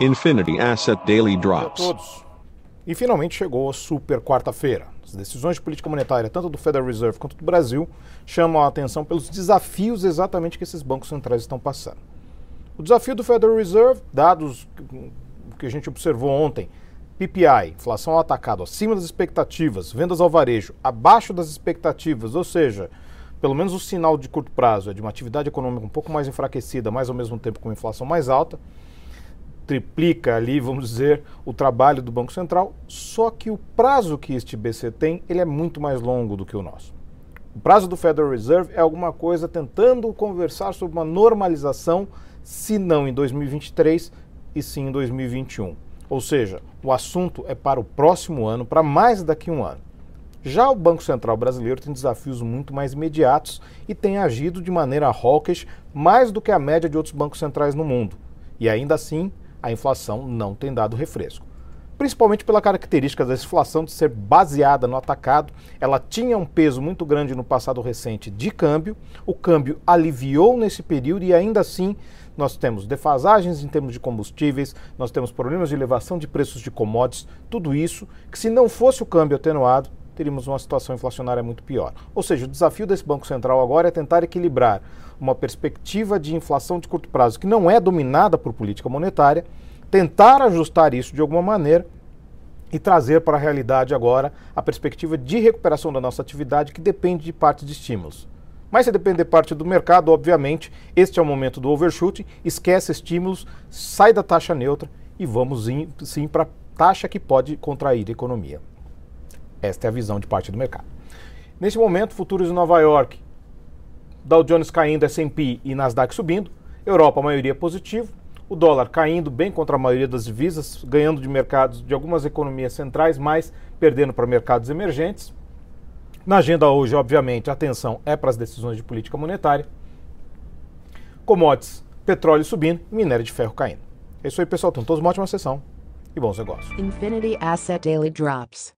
Infinity Asset Daily Drops. a todos. E finalmente chegou a super quarta-feira. As decisões de política monetária, tanto do Federal Reserve quanto do Brasil, chamam a atenção pelos desafios exatamente que esses bancos centrais estão passando. O desafio do Federal Reserve, dados que a gente observou ontem, PPI, inflação ao atacado acima das expectativas, vendas ao varejo abaixo das expectativas, ou seja, pelo menos o sinal de curto prazo é de uma atividade econômica um pouco mais enfraquecida, mas ao mesmo tempo com inflação mais alta, triplica ali, vamos dizer, o trabalho do Banco Central, só que o prazo que este BC tem, ele é muito mais longo do que o nosso. O prazo do Federal Reserve é alguma coisa tentando conversar sobre uma normalização, se não em 2023 e sim em 2021. Ou seja, o assunto é para o próximo ano, para mais daqui a um ano. Já o Banco Central brasileiro tem desafios muito mais imediatos e tem agido de maneira hawkish mais do que a média de outros bancos centrais no mundo. E ainda assim, a inflação não tem dado refresco. Principalmente pela característica da inflação de ser baseada no atacado, ela tinha um peso muito grande no passado recente de câmbio, o câmbio aliviou nesse período e ainda assim nós temos defasagens em termos de combustíveis, nós temos problemas de elevação de preços de commodities, tudo isso que se não fosse o câmbio atenuado, teríamos uma situação inflacionária muito pior. Ou seja, o desafio desse Banco Central agora é tentar equilibrar uma perspectiva de inflação de curto prazo que não é dominada por política monetária, tentar ajustar isso de alguma maneira e trazer para a realidade agora a perspectiva de recuperação da nossa atividade que depende de parte de estímulos. Mas se depender parte do mercado, obviamente, este é o momento do overshoot, esquece estímulos, sai da taxa neutra e vamos sim para taxa que pode contrair a economia. Esta é a visão de parte do mercado. Nesse momento, futuros em Nova York, Dow Jones caindo, S&P e Nasdaq subindo, Europa, a maioria positiva, o dólar caindo bem contra a maioria das divisas, ganhando de mercados de algumas economias centrais, mas perdendo para mercados emergentes. Na agenda hoje, obviamente, a atenção é para as decisões de política monetária. Commodities, petróleo subindo e minério de ferro caindo. É isso aí, pessoal. Então, todos uma ótima sessão e bons negócios. Infinity Asset Daily Drops.